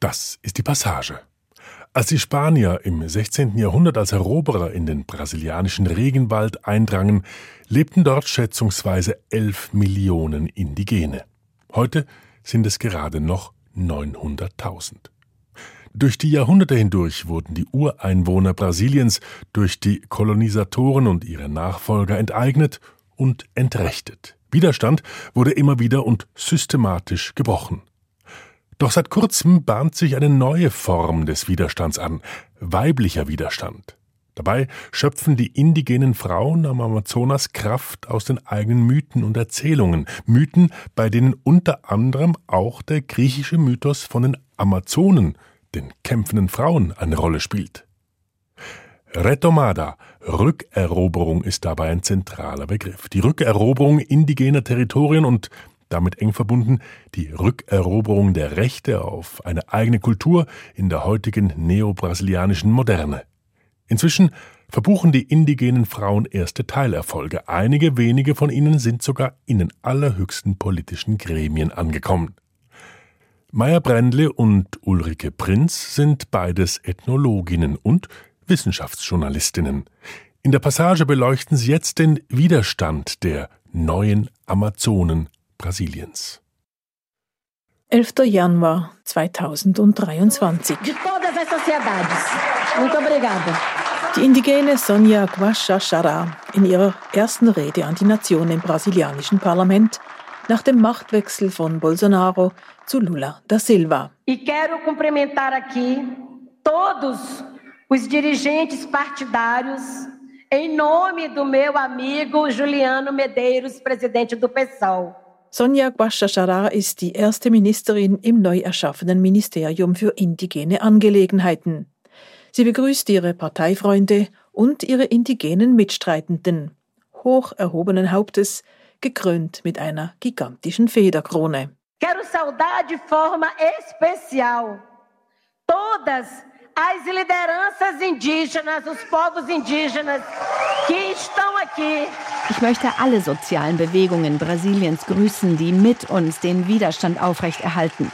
Das ist die Passage. Als die Spanier im 16. Jahrhundert als Eroberer in den brasilianischen Regenwald eindrangen, lebten dort schätzungsweise 11 Millionen Indigene. Heute sind es gerade noch 900.000. Durch die Jahrhunderte hindurch wurden die Ureinwohner Brasiliens durch die Kolonisatoren und ihre Nachfolger enteignet und entrechtet. Widerstand wurde immer wieder und systematisch gebrochen. Doch seit kurzem bahnt sich eine neue Form des Widerstands an, weiblicher Widerstand. Dabei schöpfen die indigenen Frauen am Amazonas Kraft aus den eigenen Mythen und Erzählungen, Mythen, bei denen unter anderem auch der griechische Mythos von den Amazonen, den kämpfenden Frauen, eine Rolle spielt. Retomada, Rückeroberung ist dabei ein zentraler Begriff. Die Rückeroberung indigener Territorien und damit eng verbunden die Rückeroberung der Rechte auf eine eigene Kultur in der heutigen neobrasilianischen Moderne. Inzwischen verbuchen die indigenen Frauen erste Teilerfolge. Einige wenige von ihnen sind sogar in den allerhöchsten politischen Gremien angekommen. Maya Brendle und Ulrike Prinz sind beides Ethnologinnen und Wissenschaftsjournalistinnen. In der Passage beleuchten sie jetzt den Widerstand der neuen Amazonen Brasiliens. 11. Januar 2023. Die indigene Sonja Guachachara in ihrer ersten Rede an die Nation im brasilianischen Parlament nach dem Machtwechsel von Bolsonaro zu Lula da Silva. E quero cumprimentar aqui todos os dirigentes partidários em nome do meu amigo Juliano Medeiros, presidente do PSOL. Sonja Guashashara ist die erste Ministerin im neu erschaffenen Ministerium für indigene Angelegenheiten. Sie begrüßt ihre Parteifreunde und ihre indigenen Mitstreitenden, hoch erhobenen Hauptes, gekrönt mit einer gigantischen Federkrone. Quero saudar de forma especial todas as lideranças indígenas, os povos indígenas que estão aqui. Ich möchte alle sozialen Bewegungen Brasiliens grüßen, die mit uns den Widerstand aufrechterhalten.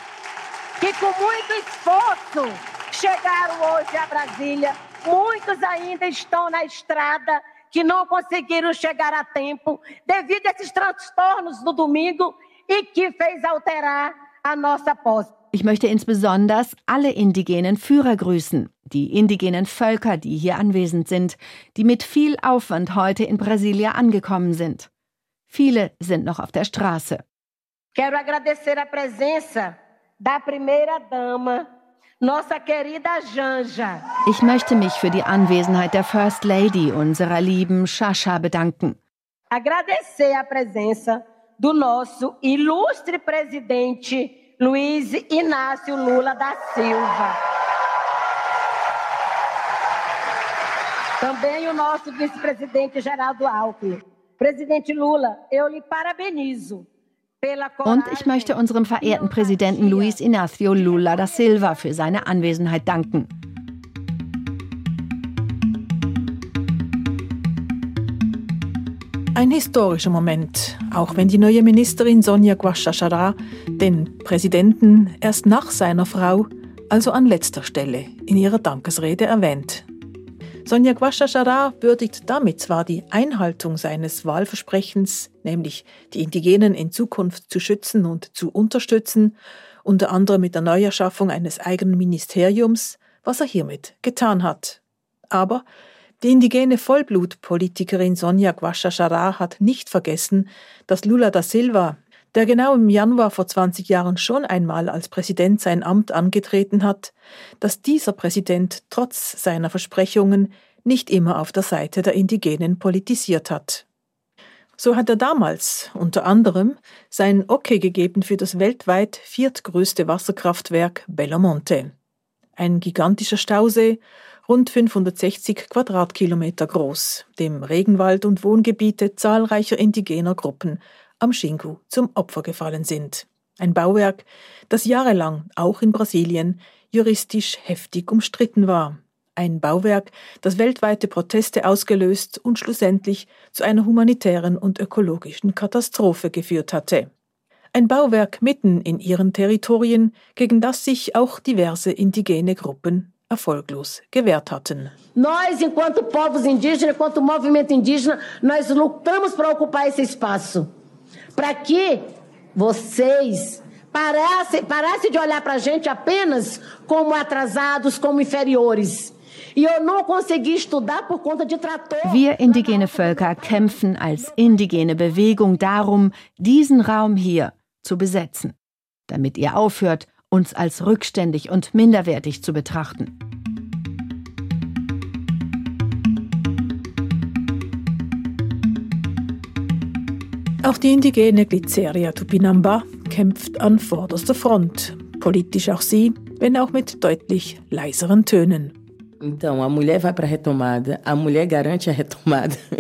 Que com muito esforço chegaram hoje a Brasília. Muitos ainda estão na estrada que não conseguiram chegar a tempo devido a esses transtornos do domingo e que fez alterar a nossa posse. Ich möchte insbesondere alle indigenen Führer grüßen, die indigenen Völker, die hier anwesend sind, die mit viel Aufwand heute in Brasilia angekommen sind. Viele sind noch auf der Straße. Quero agradecer a presença da primeira dama, nossa querida Janja. Ich möchte mich für die Anwesenheit der First Lady, unserer lieben Shasha, bedanken. Agradecer a presença do nosso ilustre presidente Luiz Inácio Lula da Silva. Também o nosso vice-presidente Geraldo Alckmin. Presidente Lula, eu lhe parabenizo. Und ich möchte unserem verehrten Präsidenten Luiz Inácio Lula da Silva für seine Anwesenheit danken. Ein historischer Moment, auch wenn die neue Ministerin Sonja Guachachara den Präsidenten erst nach seiner Frau, also an letzter Stelle, in ihrer Dankesrede erwähnt. Sonja Guachachara würdigt damit zwar die Einhaltung seines Wahlversprechens, nämlich die Indigenen in Zukunft zu schützen und zu unterstützen, unter anderem mit der Neuerschaffung eines eigenen Ministeriums, was er hiermit getan hat. Aber die indigene Vollblutpolitikerin Sonja Guachachara hat nicht vergessen, dass Lula da Silva, der genau im Januar vor 20 Jahren schon einmal als Präsident sein Amt angetreten hat, dass dieser Präsident trotz seiner Versprechungen nicht immer auf der Seite der Indigenen politisiert hat. So hat er damals unter anderem sein Okay gegeben für das weltweit viertgrößte Wasserkraftwerk Bellamonte. Ein gigantischer Stausee, rund 560 Quadratkilometer groß, dem Regenwald und Wohngebiete zahlreicher indigener Gruppen am Xingu zum Opfer gefallen sind. Ein Bauwerk, das jahrelang auch in Brasilien juristisch heftig umstritten war. Ein Bauwerk, das weltweite Proteste ausgelöst und schlussendlich zu einer humanitären und ökologischen Katastrophe geführt hatte. Ein Bauwerk mitten in ihren Territorien, gegen das sich auch diverse indigene Gruppen erfolglos gewehrt hatten. Nós, enquanto povos indígenas, enquanto movimento indígena, nós lutamos para ocupar esse espaço. Para que vocês parassem, parassem de olhar para a gente apenas como atrasados, como inferiores. E Wir indigene Völker kämpfen als indigene Bewegung darum, diesen Raum hier zu besetzen, damit ihr aufhört, uns als rückständig und minderwertig zu betrachten. Auch die indigene Glyceria Tupinamba kämpft an vorderster Front, politisch auch sie, wenn auch mit deutlich leiseren Tönen.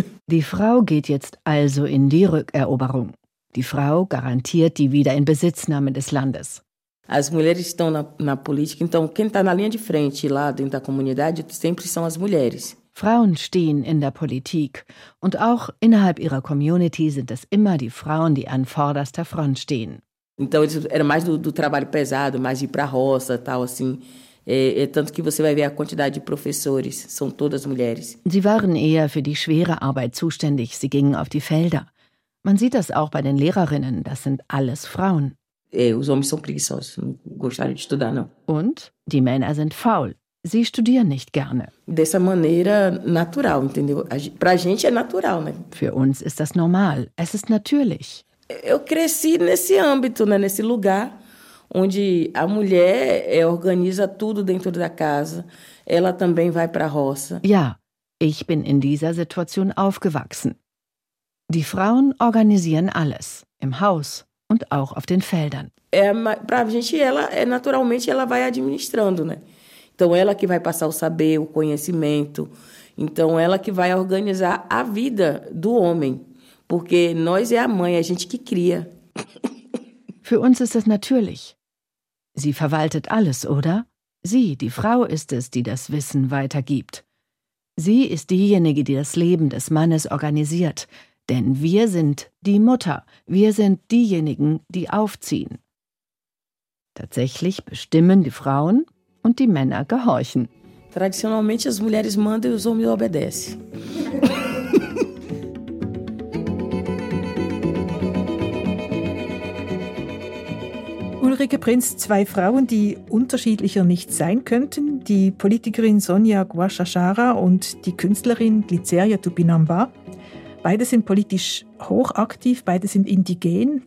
Die Frau geht jetzt also in die Rückeroberung. Die Frau garantiert die Wiederinbesitznahme des Landes. As mulheres estão na, na política, então quem está na linha de frente lá dentro da comunidade sempre são as mulheres. Frauen stehen in der Politik und auch innerhalb ihrer Community sind es immer die Frauen, die an vorderster Front stehen. Então era mais do, do trabalho pesado, mais ir para a roça, tal assim. É, é, tanto que você vai ver a quantidade de professores, são todas mulheres. Sie waren eher für die schwere Arbeit zuständig, sie gingen auf die Felder. Man sieht das auch bei den Lehrerinnen, das sind alles Frauen. É, os homens são preguiçosos, não gostaram de estudar, não. Und die Männer sind faul. Sie studieren nicht gerne. Dessa maneira natural, entendeu? Pra gente é natural, né? Für uns ist das normal. Es ist natürlich. Eu cresci nesse âmbito, né? nesse lugar onde a mulher é, organiza tudo dentro da casa. Ela também vai para a roça. Ja, ich bin in dieser Situation aufgewachsen. Die Frauen organisieren alles, im Haus und auch auf den Feldern. É, para a gente, ela é naturalmente ela vai administrando, né? Então ela que vai passar o saber, o conhecimento. Então ela que vai organizar a vida do homem, porque nós é a mãe, a gente que cria. Für uns ist es natürlich. Sie verwaltet alles, oder? Sie, die Frau, ist es, die das Wissen weitergibt. Sie ist diejenige, die das Leben des Mannes organisiert, denn wir sind die Mutter, wir sind diejenigen, die aufziehen. Tatsächlich bestimmen die Frauen und die Männer gehorchen. Tradicionalmente as mulheres mandam e os homens obedecem. Ulrike Prinz, zwei Frauen, die unterschiedlicher nicht sein könnten, die Politikerin Sonja Guashashara und die Künstlerin Glyceria Tupinamba. Beide sind politisch hochaktiv, beide sind indigen.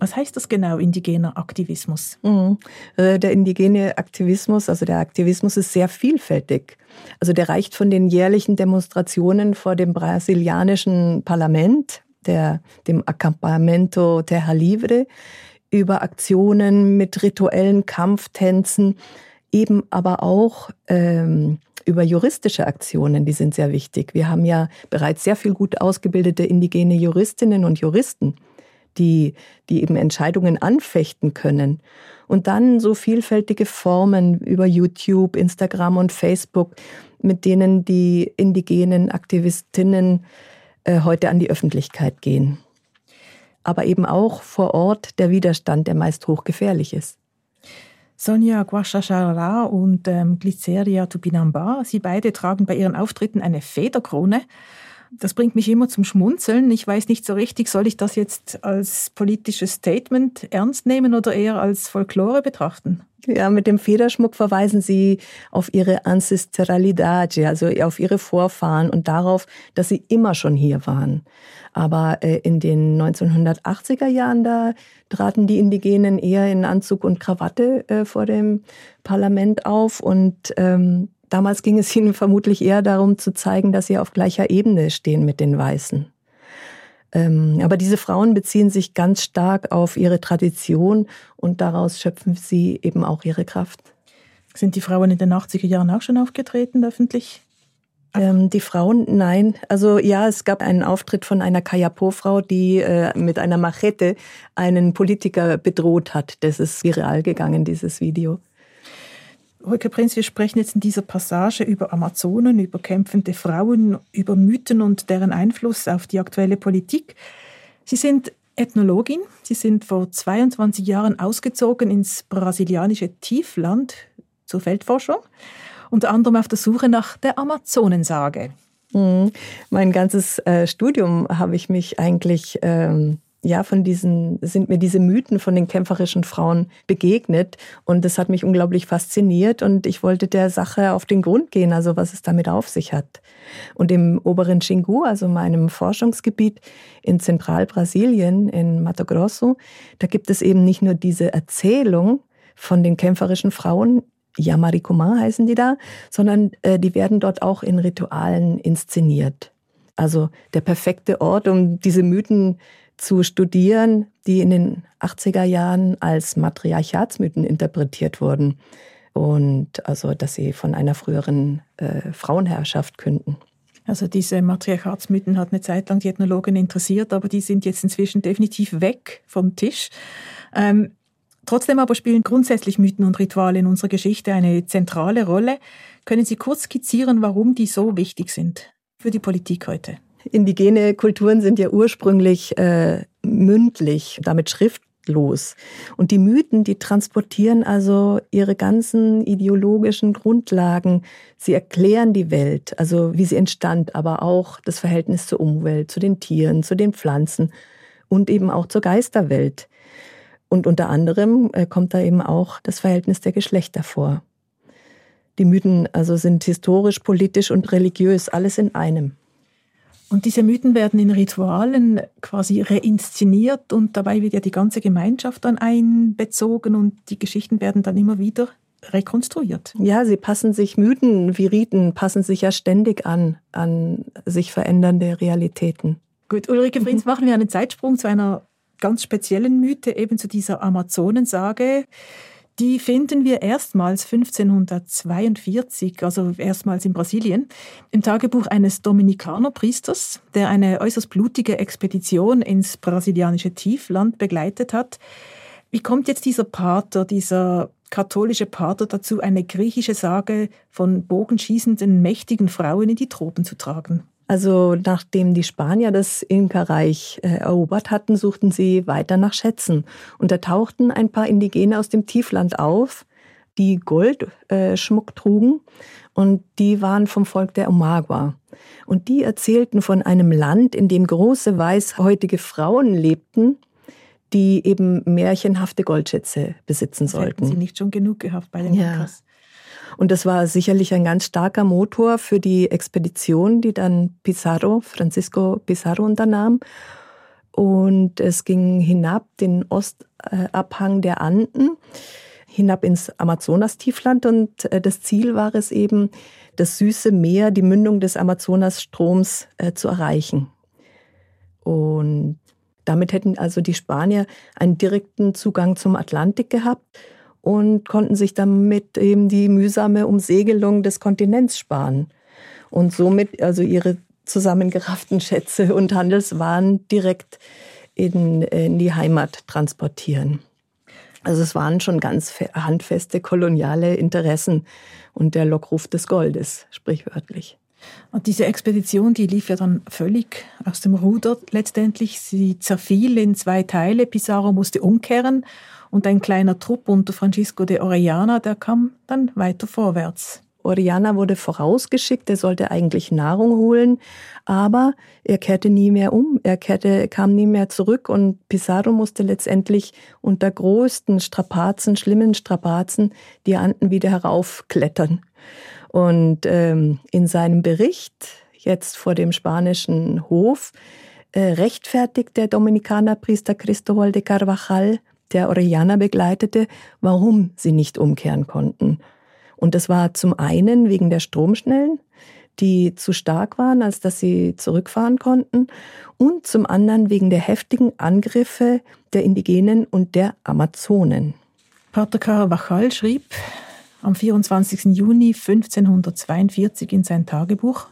Was heißt das genau, indigener Aktivismus? Mhm. Äh, der indigene Aktivismus, also der Aktivismus ist sehr vielfältig. Also der reicht von den jährlichen Demonstrationen vor dem brasilianischen Parlament, der, dem Acampamento Terra Livre, über Aktionen mit rituellen Kampftänzen, eben aber auch ähm, über juristische Aktionen, die sind sehr wichtig. Wir haben ja bereits sehr viel gut ausgebildete indigene Juristinnen und Juristen, die, die eben Entscheidungen anfechten können. Und dann so vielfältige Formen über YouTube, Instagram und Facebook, mit denen die indigenen Aktivistinnen äh, heute an die Öffentlichkeit gehen aber eben auch vor Ort der Widerstand, der meist hochgefährlich ist. Sonja Guashashara und ähm, Glyceria Tupinamba, sie beide tragen bei ihren Auftritten eine Federkrone. Das bringt mich immer zum Schmunzeln. Ich weiß nicht so richtig, soll ich das jetzt als politisches Statement ernst nehmen oder eher als Folklore betrachten? Ja, mit dem Federschmuck verweisen Sie auf Ihre Ancestralidad, also auf Ihre Vorfahren und darauf, dass Sie immer schon hier waren. Aber äh, in den 1980er Jahren, da traten die Indigenen eher in Anzug und Krawatte äh, vor dem Parlament auf und ähm, damals ging es ihnen vermutlich eher darum zu zeigen, dass sie auf gleicher Ebene stehen mit den Weißen. Ähm, aber diese Frauen beziehen sich ganz stark auf ihre Tradition und daraus schöpfen sie eben auch ihre Kraft. Sind die Frauen in den 80er Jahren auch schon aufgetreten öffentlich? Ähm, die Frauen, nein. Also ja, es gab einen Auftritt von einer Kayapo-Frau, die äh, mit einer Machete einen Politiker bedroht hat. Das ist viral gegangen, dieses Video. Röke Prinz, wir sprechen jetzt in dieser Passage über Amazonen, über kämpfende Frauen, über Mythen und deren Einfluss auf die aktuelle Politik. Sie sind Ethnologin. Sie sind vor 22 Jahren ausgezogen ins brasilianische Tiefland zur Feldforschung, unter anderem auf der Suche nach der Amazonensage. Mhm. Mein ganzes äh, Studium habe ich mich eigentlich ähm, ja, von diesen, sind mir diese Mythen von den kämpferischen Frauen begegnet. Und das hat mich unglaublich fasziniert und ich wollte der Sache auf den Grund gehen, also was es damit auf sich hat. Und im oberen Xingu, also meinem Forschungsgebiet in Zentralbrasilien, in Mato Grosso, da gibt es eben nicht nur diese Erzählung von den kämpferischen Frauen, Yamarikuma heißen die da, sondern äh, die werden dort auch in Ritualen inszeniert. Also der perfekte Ort, um diese Mythen zu studieren, die in den 80er Jahren als Matriarchatsmythen interpretiert wurden. Und also, dass sie von einer früheren äh, Frauenherrschaft künden. Also diese Matriarchatsmythen hat eine Zeit lang die Ethnologen interessiert, aber die sind jetzt inzwischen definitiv weg vom Tisch. Ähm, trotzdem aber spielen grundsätzlich Mythen und Rituale in unserer Geschichte eine zentrale Rolle. Können Sie kurz skizzieren, warum die so wichtig sind für die Politik heute? Indigene Kulturen sind ja ursprünglich äh, mündlich, damit schriftlos. Und die Mythen, die transportieren also ihre ganzen ideologischen Grundlagen. Sie erklären die Welt, also wie sie entstand, aber auch das Verhältnis zur Umwelt, zu den Tieren, zu den Pflanzen und eben auch zur Geisterwelt. Und unter anderem äh, kommt da eben auch das Verhältnis der Geschlechter vor. Die Mythen also sind historisch, politisch und religiös, alles in einem. Und diese Mythen werden in Ritualen quasi reinszeniert und dabei wird ja die ganze Gemeinschaft dann einbezogen und die Geschichten werden dann immer wieder rekonstruiert. Ja, sie passen sich, Mythen wie Riten passen sich ja ständig an, an sich verändernde Realitäten. Gut, Ulrike mhm. machen wir einen Zeitsprung zu einer ganz speziellen Mythe, eben zu dieser Amazonensage. Die finden wir erstmals 1542, also erstmals in Brasilien, im Tagebuch eines Dominikanerpriesters, der eine äußerst blutige Expedition ins brasilianische Tiefland begleitet hat. Wie kommt jetzt dieser Pater, dieser katholische Pater dazu, eine griechische Sage von bogenschießenden, mächtigen Frauen in die Tropen zu tragen? Also nachdem die Spanier das Inka-Reich äh, erobert hatten, suchten sie weiter nach Schätzen. Und da tauchten ein paar Indigene aus dem Tiefland auf, die Goldschmuck äh, trugen. Und die waren vom Volk der Omagua. Und die erzählten von einem Land, in dem große weißhäutige Frauen lebten, die eben märchenhafte Goldschätze besitzen sollten. Hätten sie nicht schon genug gehabt bei den ja. Inkas? Und das war sicherlich ein ganz starker Motor für die Expedition, die dann Pizarro, Francisco Pizarro unternahm. Und es ging hinab den Ostabhang der Anden, hinab ins Amazonastiefland. Und äh, das Ziel war es eben, das süße Meer, die Mündung des Amazonastroms äh, zu erreichen. Und damit hätten also die Spanier einen direkten Zugang zum Atlantik gehabt und konnten sich damit eben die mühsame Umsegelung des Kontinents sparen und somit also ihre zusammengerafften Schätze und Handelswaren direkt in, in die Heimat transportieren. Also es waren schon ganz handfeste koloniale Interessen und der Lockruf des Goldes, sprichwörtlich. Und diese Expedition, die lief ja dann völlig aus dem Ruder letztendlich. Sie zerfiel in zwei Teile. Pizarro musste umkehren und ein kleiner Trupp unter Francisco de Orellana, der kam dann weiter vorwärts. Orellana wurde vorausgeschickt, er sollte eigentlich Nahrung holen, aber er kehrte nie mehr um, er kehrte, kam nie mehr zurück und Pizarro musste letztendlich unter größten Strapazen, schlimmen Strapazen, die Anden wieder heraufklettern. Und ähm, in seinem Bericht jetzt vor dem spanischen Hof äh, rechtfertigt der Dominikanerpriester Cristobal de Carvajal der Orellana begleitete, warum sie nicht umkehren konnten. Und das war zum einen wegen der Stromschnellen, die zu stark waren, als dass sie zurückfahren konnten, und zum anderen wegen der heftigen Angriffe der Indigenen und der Amazonen. Pater Carvajal schrieb am 24. Juni 1542 in sein Tagebuch,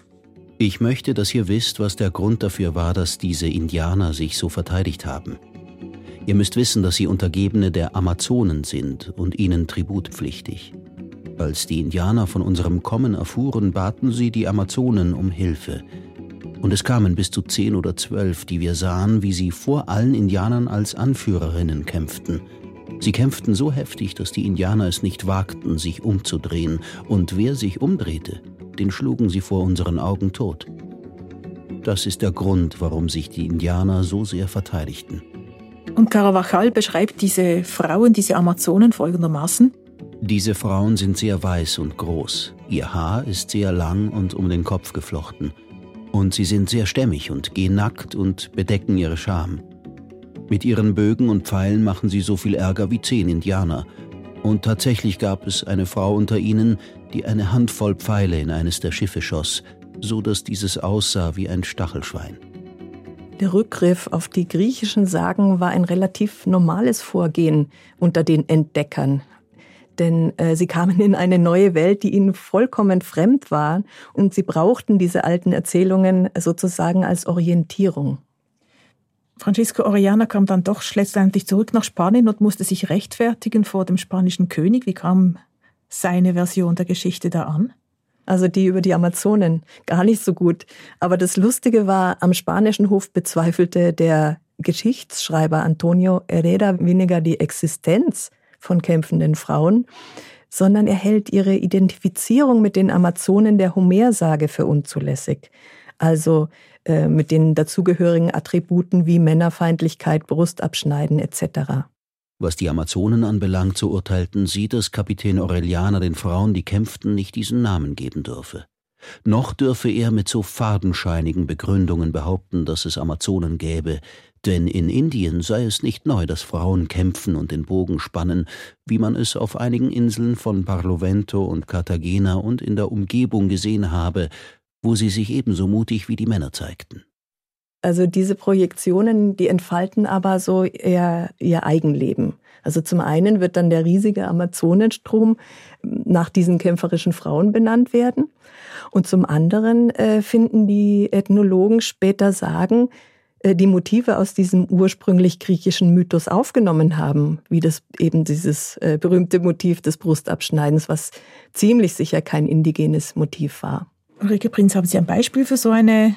ich möchte, dass ihr wisst, was der Grund dafür war, dass diese Indianer sich so verteidigt haben. Ihr müsst wissen, dass sie Untergebene der Amazonen sind und ihnen tributpflichtig. Als die Indianer von unserem Kommen erfuhren, baten sie die Amazonen um Hilfe. Und es kamen bis zu zehn oder zwölf, die wir sahen, wie sie vor allen Indianern als Anführerinnen kämpften. Sie kämpften so heftig, dass die Indianer es nicht wagten, sich umzudrehen, und wer sich umdrehte, den schlugen sie vor unseren Augen tot. Das ist der Grund, warum sich die Indianer so sehr verteidigten. Und Carvajal beschreibt diese Frauen, diese Amazonen folgendermaßen. Diese Frauen sind sehr weiß und groß. Ihr Haar ist sehr lang und um den Kopf geflochten. Und sie sind sehr stämmig und gehen nackt und bedecken ihre Scham. Mit ihren Bögen und Pfeilen machen sie so viel Ärger wie zehn Indianer. Und tatsächlich gab es eine Frau unter ihnen, die eine Handvoll Pfeile in eines der Schiffe schoss, so dass dieses aussah wie ein Stachelschwein. Der Rückgriff auf die griechischen Sagen war ein relativ normales Vorgehen unter den Entdeckern. Denn äh, sie kamen in eine neue Welt, die ihnen vollkommen fremd war, und sie brauchten diese alten Erzählungen sozusagen als Orientierung. Francisco Orellana kam dann doch schlussendlich zurück nach Spanien und musste sich rechtfertigen vor dem spanischen König. Wie kam seine Version der Geschichte da an? Also die über die Amazonen, gar nicht so gut. Aber das Lustige war, am spanischen Hof bezweifelte der Geschichtsschreiber Antonio Herrera weniger die Existenz von kämpfenden Frauen, sondern er hält ihre Identifizierung mit den Amazonen der Homersage für unzulässig. Also äh, mit den dazugehörigen Attributen wie Männerfeindlichkeit, Brustabschneiden etc. Was die Amazonen anbelangt, so urteilten sie, dass Kapitän Aurelianer den Frauen, die kämpften, nicht diesen Namen geben dürfe. Noch dürfe er mit so fadenscheinigen Begründungen behaupten, dass es Amazonen gäbe, denn in Indien sei es nicht neu, dass Frauen kämpfen und den Bogen spannen, wie man es auf einigen Inseln von Barlovento und Cartagena und in der Umgebung gesehen habe, wo sie sich ebenso mutig wie die Männer zeigten. Also diese Projektionen, die entfalten aber so eher ihr Eigenleben. Also zum einen wird dann der riesige Amazonenstrom nach diesen kämpferischen Frauen benannt werden. Und zum anderen äh, finden die Ethnologen später sagen, äh, die Motive aus diesem ursprünglich griechischen Mythos aufgenommen haben, wie das eben dieses äh, berühmte Motiv des Brustabschneidens, was ziemlich sicher kein indigenes Motiv war. Ulrike Prinz, haben Sie ein Beispiel für so eine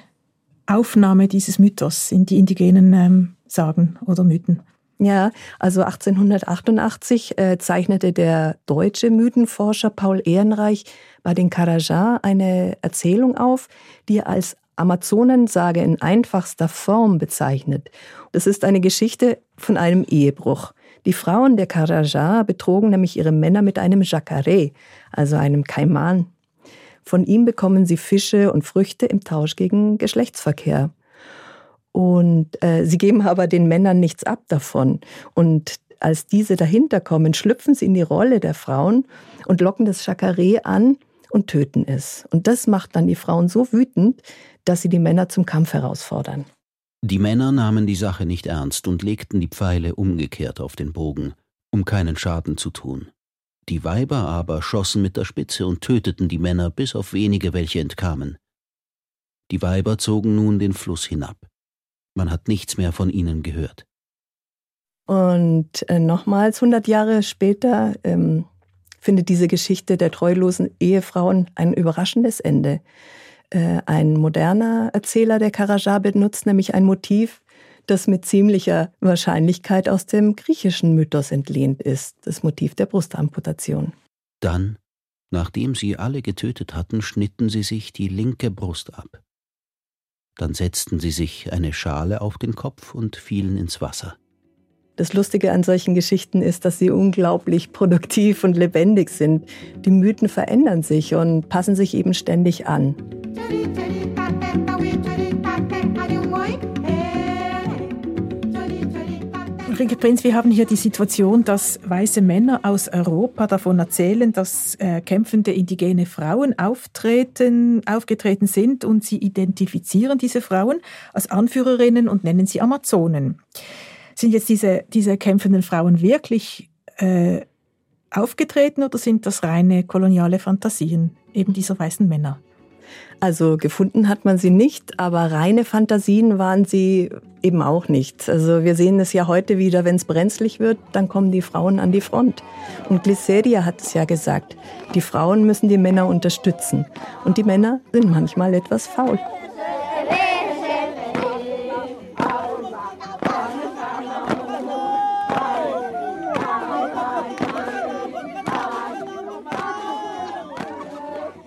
Aufnahme dieses Mythos in die indigenen ähm, Sagen oder Mythen. Ja, also 1888 äh, zeichnete der deutsche Mythenforscher Paul Ehrenreich bei den Karajan eine Erzählung auf, die er als Amazonensage in einfachster Form bezeichnet. Das ist eine Geschichte von einem Ehebruch. Die Frauen der Karajan betrogen nämlich ihre Männer mit einem Jacaré, also einem Kaiman, von ihm bekommen sie Fische und Früchte im Tausch gegen Geschlechtsverkehr. Und äh, sie geben aber den Männern nichts ab davon. Und als diese dahinter kommen, schlüpfen sie in die Rolle der Frauen und locken das Chakaré an und töten es. Und das macht dann die Frauen so wütend, dass sie die Männer zum Kampf herausfordern. Die Männer nahmen die Sache nicht ernst und legten die Pfeile umgekehrt auf den Bogen, um keinen Schaden zu tun. Die Weiber aber schossen mit der Spitze und töteten die Männer, bis auf wenige, welche entkamen. Die Weiber zogen nun den Fluss hinab. Man hat nichts mehr von ihnen gehört. Und äh, nochmals, 100 Jahre später, ähm, findet diese Geschichte der treulosen Ehefrauen ein überraschendes Ende. Äh, ein moderner Erzähler der Karaja benutzt nämlich ein Motiv, das mit ziemlicher Wahrscheinlichkeit aus dem griechischen Mythos entlehnt ist, das Motiv der Brustamputation. Dann, nachdem sie alle getötet hatten, schnitten sie sich die linke Brust ab. Dann setzten sie sich eine Schale auf den Kopf und fielen ins Wasser. Das Lustige an solchen Geschichten ist, dass sie unglaublich produktiv und lebendig sind. Die Mythen verändern sich und passen sich eben ständig an. Ulrike Prinz, wir haben hier die Situation, dass weiße Männer aus Europa davon erzählen, dass äh, kämpfende indigene Frauen auftreten, aufgetreten sind und sie identifizieren diese Frauen als Anführerinnen und nennen sie Amazonen. Sind jetzt diese, diese kämpfenden Frauen wirklich äh, aufgetreten oder sind das reine koloniale Fantasien eben dieser weißen Männer? Also gefunden hat man sie nicht, aber reine Fantasien waren sie eben auch nicht. Also wir sehen es ja heute wieder, wenn es brenzlig wird, dann kommen die Frauen an die Front. Und Glyceria hat es ja gesagt, die Frauen müssen die Männer unterstützen. Und die Männer sind manchmal etwas faul.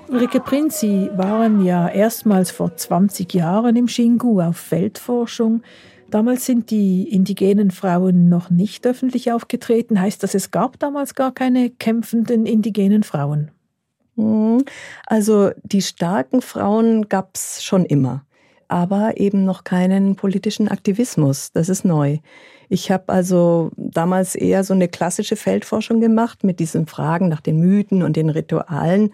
Ulrike Prinz, Sie waren ja erstmals vor 20 Jahren im Xingu auf Feldforschung. Damals sind die indigenen Frauen noch nicht öffentlich aufgetreten. Heißt das, es gab damals gar keine kämpfenden indigenen Frauen? Hm, also die starken Frauen gab es schon immer, aber eben noch keinen politischen Aktivismus. Das ist neu. Ich habe also damals eher so eine klassische Feldforschung gemacht mit diesen Fragen nach den Mythen und den Ritualen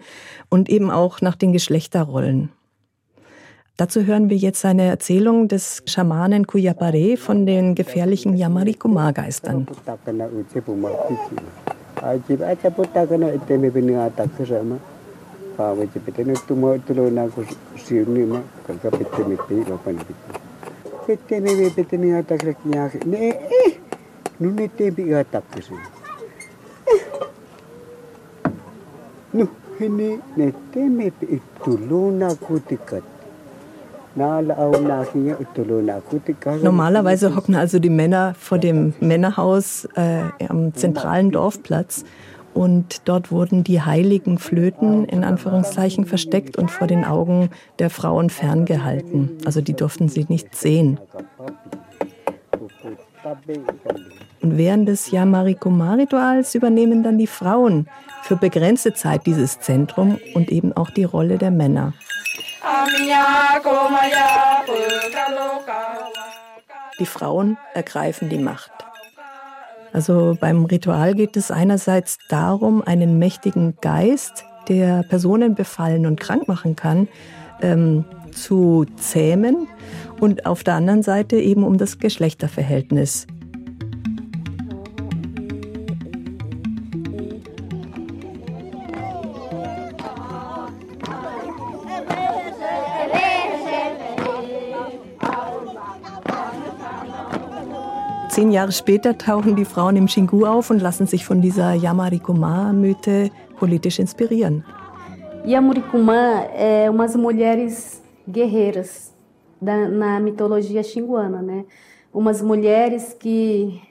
und eben auch nach den Geschlechterrollen. Dazu hören wir jetzt eine Erzählung des Schamanen Kuyapare von den gefährlichen Yamarikuma-Geistern. Nu, ini ne teme ituluna kutikat. Normalerweise hocken also die Männer vor dem Männerhaus äh, am zentralen Dorfplatz und dort wurden die heiligen Flöten in Anführungszeichen versteckt und vor den Augen der Frauen ferngehalten. Also die durften sie nicht sehen. Und während des Yamarikuma-Rituals übernehmen dann die Frauen für begrenzte Zeit dieses Zentrum und eben auch die Rolle der Männer. Die Frauen ergreifen die Macht. Also beim Ritual geht es einerseits darum, einen mächtigen Geist, der Personen befallen und krank machen kann, ähm, zu zähmen und auf der anderen Seite eben um das Geschlechterverhältnis. Zehn Jahre später tauchen die Frauen im Xingu auf und lassen sich von dieser Yamarikuma-Mythe politisch inspirieren. Yamarikuma é umas mulheres guerreiras da, na mitologia xinguana, né? Umas mulheres que,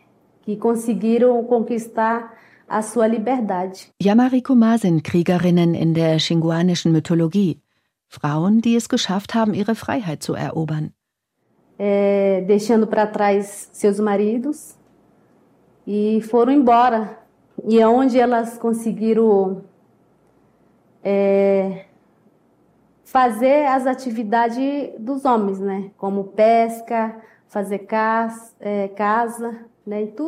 que conseguiram conquistar a sua liberdade. Yamarikuma sind Kriegerinnen in der xinguanischen Mythologie. Frauen, die es geschafft haben, ihre Freiheit zu erobern é, deixando para trás seus maridos e foram embora. E é onde elas conseguiram é, fazer as atividades dos homens, né? Como pesca, fazer casa, é, casa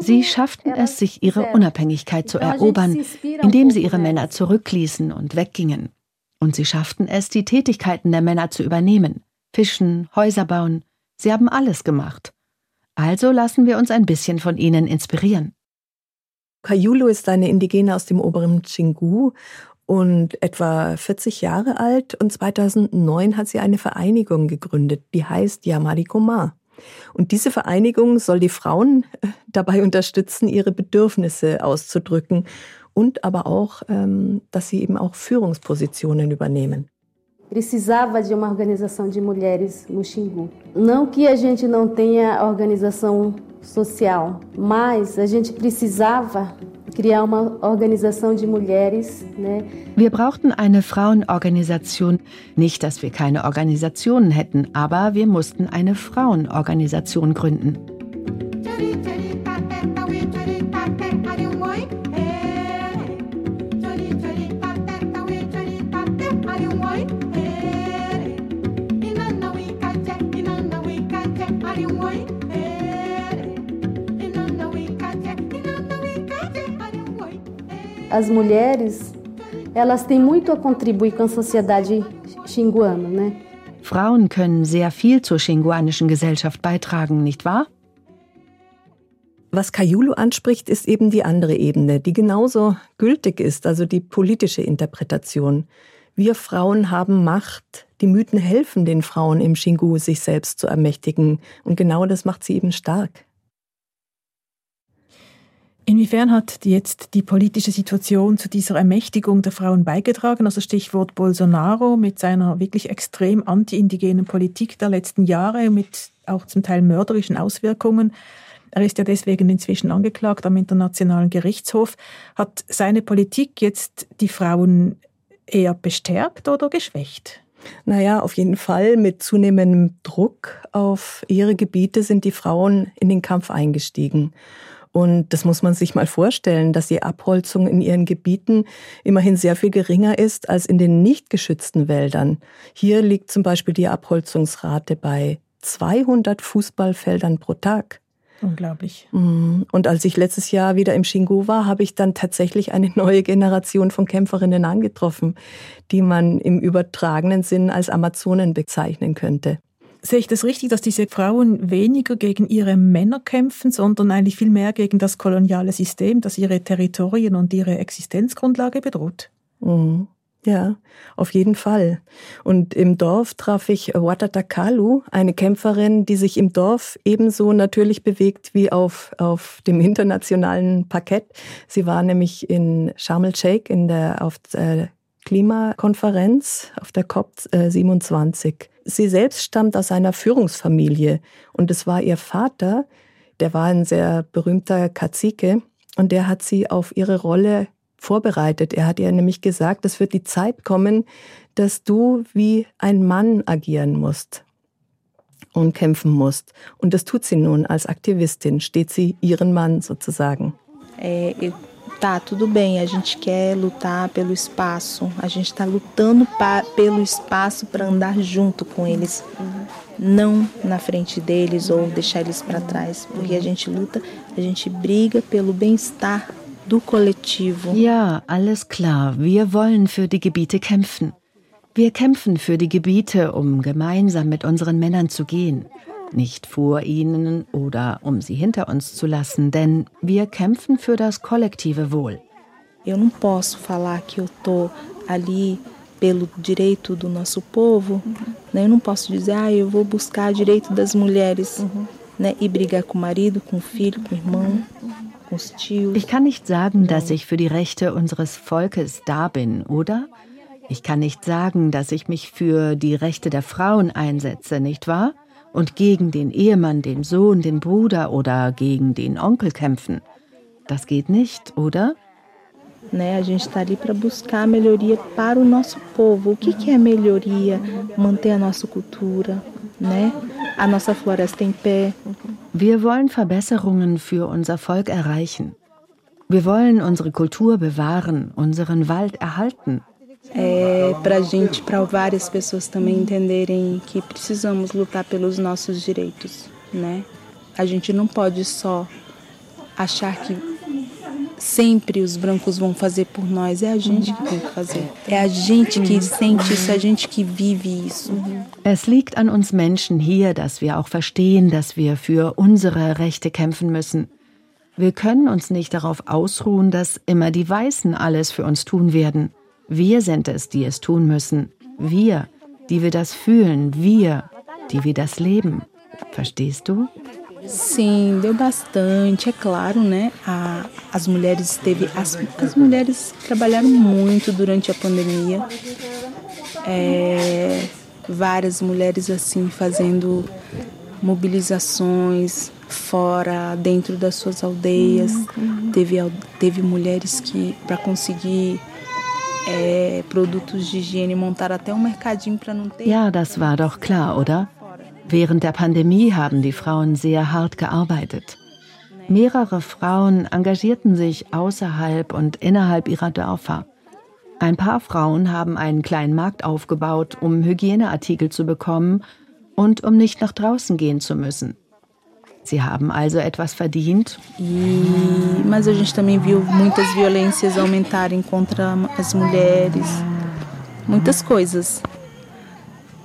Sie schafften es, sich ihre Unabhängigkeit zu erobern, indem sie ihre Männer zurückließen und weggingen. Und sie schafften es, die Tätigkeiten der Männer zu übernehmen. Fischen, Häuser bauen, Sie haben alles gemacht. Also lassen wir uns ein bisschen von ihnen inspirieren. Kayulu ist eine Indigene aus dem oberen Chingu und etwa 40 Jahre alt und 2009 hat sie eine Vereinigung gegründet, die heißt Yamarikoma. Und diese Vereinigung soll die Frauen äh, dabei unterstützen, ihre Bedürfnisse auszudrücken und aber auch, ähm, dass sie eben auch Führungspositionen übernehmen. Precisava de uma organização de mulheres no Xingu. Não que a gente não tenha organização social, mas a gente precisava criar uma organização de mulheres, né? Wir brauchten eine Frauenorganisation. Nicht, dass wir keine Organisationen hätten, aber wir mussten eine Frauenorganisation gründen. As mulheres, elas têm muito a contribuir com a sociedade xinguana, né? Frauen können sehr viel zur xinguanischen Gesellschaft beitragen, nicht wahr? Was Kayulu anspricht, ist eben die andere Ebene, die genauso gültig ist, also die politische Interpretation. Wir Frauen haben Macht. Die Mythen helfen den Frauen im Xingu, sich selbst zu ermächtigen. Und genau das macht sie eben stark. Inwiefern hat jetzt die politische Situation zu dieser Ermächtigung der Frauen beigetragen? Also Stichwort Bolsonaro mit seiner wirklich extrem anti-indigenen Politik der letzten Jahre mit auch zum Teil mörderischen Auswirkungen. Er ist ja deswegen inzwischen angeklagt am Internationalen Gerichtshof. Hat seine Politik jetzt die Frauen eher bestärkt oder geschwächt? Naja, auf jeden Fall mit zunehmendem Druck auf ihre Gebiete sind die Frauen in den Kampf eingestiegen. Und das muss man sich mal vorstellen, dass die Abholzung in ihren Gebieten immerhin sehr viel geringer ist als in den nicht geschützten Wäldern. Hier liegt zum Beispiel die Abholzungsrate bei 200 Fußballfeldern pro Tag. Unglaublich. Mhm. Und als ich letztes Jahr wieder im Xingu war, habe ich dann tatsächlich eine neue Generation von Kämpferinnen angetroffen, die man im übertragenen Sinn als Amazonen bezeichnen könnte. Sehe ich das richtig, dass diese Frauen weniger gegen ihre Männer kämpfen, sondern eigentlich viel mehr gegen das koloniale System, das ihre Territorien und ihre Existenzgrundlage bedroht? Mhm. Ja, auf jeden Fall. Und im Dorf traf ich Watata Kalu, eine Kämpferin, die sich im Dorf ebenso natürlich bewegt wie auf, auf dem internationalen Parkett. Sie war nämlich in Sharm el-Sheikh in der, auf der Klimakonferenz, auf der COP27. Sie selbst stammt aus einer Führungsfamilie und es war ihr Vater, der war ein sehr berühmter Kazike und der hat sie auf ihre Rolle vorbereitet. Er hat ihr nämlich gesagt, es wird die Zeit kommen, dass du wie ein Mann agieren musst und kämpfen musst. Und das tut sie nun als Aktivistin, steht sie ihren Mann sozusagen. É, tá, tudo bem, a gente quer lutar pelo espaço, a gente está lutando pa, pelo espaço para andar junto com eles, não na frente deles ou deixar eles para trás, porque a gente luta, a gente briga pelo bem-estar du Kollektivo. Ja, alles klar. Wir wollen für die Gebiete kämpfen. Wir kämpfen für die Gebiete, um gemeinsam mit unseren Männern zu gehen. Nicht vor ihnen oder um sie hinter uns zu lassen, denn wir kämpfen für das kollektive Wohl. Eu não posso falar que eu tô ali pelo direito do nosso povo, né? Eu não posso dizer, ah, eu vou buscar direito das mulheres, né? E brigar com o marido, com o filho, com o irmão. Ich kann nicht sagen, dass ich für die Rechte unseres Volkes da bin, oder? Ich kann nicht sagen, dass ich mich für die Rechte der Frauen einsetze, nicht wahr? Und gegen den Ehemann, den Sohn, den Bruder oder gegen den Onkel kämpfen. Das geht nicht, oder? Né, a gente está ali para buscar melhoria para o nosso povo. O que, que é melhoria? Manter a nossa cultura, né? A nossa floresta em pé. Wir wollen Verbesserungen für unser Volk erreichen. Wir wollen unsere Kultur bewahren, unseren Wald erhalten. É, para gente, para várias pessoas também entenderem que precisamos lutar pelos nossos direitos, né? A gente não pode só achar que sempre os brancos vão fazer por nós. É a gente que tem que fazer. É a gente que sente isso, é a gente que vive isso. Es liegt an uns Menschen hier, dass wir auch verstehen, dass wir für unsere Rechte kämpfen müssen. Wir können uns nicht darauf ausruhen, dass immer die Weißen alles für uns tun werden. Wir sind es, die es tun müssen. Wir, die wir das fühlen. Wir, die wir das leben. Verstehst du? Sim, deu bastante, é claro, né? A, as mulheres teve as, as mulheres trabalharam muito durante a pandemia. É, várias mulheres assim fazendo mobilizações fora, dentro das suas aldeias. Uhum. Teve, teve mulheres que para conseguir Ja, das war doch klar, oder? Während der Pandemie haben die Frauen sehr hart gearbeitet. Mehrere Frauen engagierten sich außerhalb und innerhalb ihrer Dörfer. Ein paar Frauen haben einen kleinen Markt aufgebaut, um Hygieneartikel zu bekommen und um nicht nach draußen gehen zu müssen. Sie haben also etwas verdient. E, mas a gente também viu muitas violências aumentarem contra as mulheres, muitas coisas.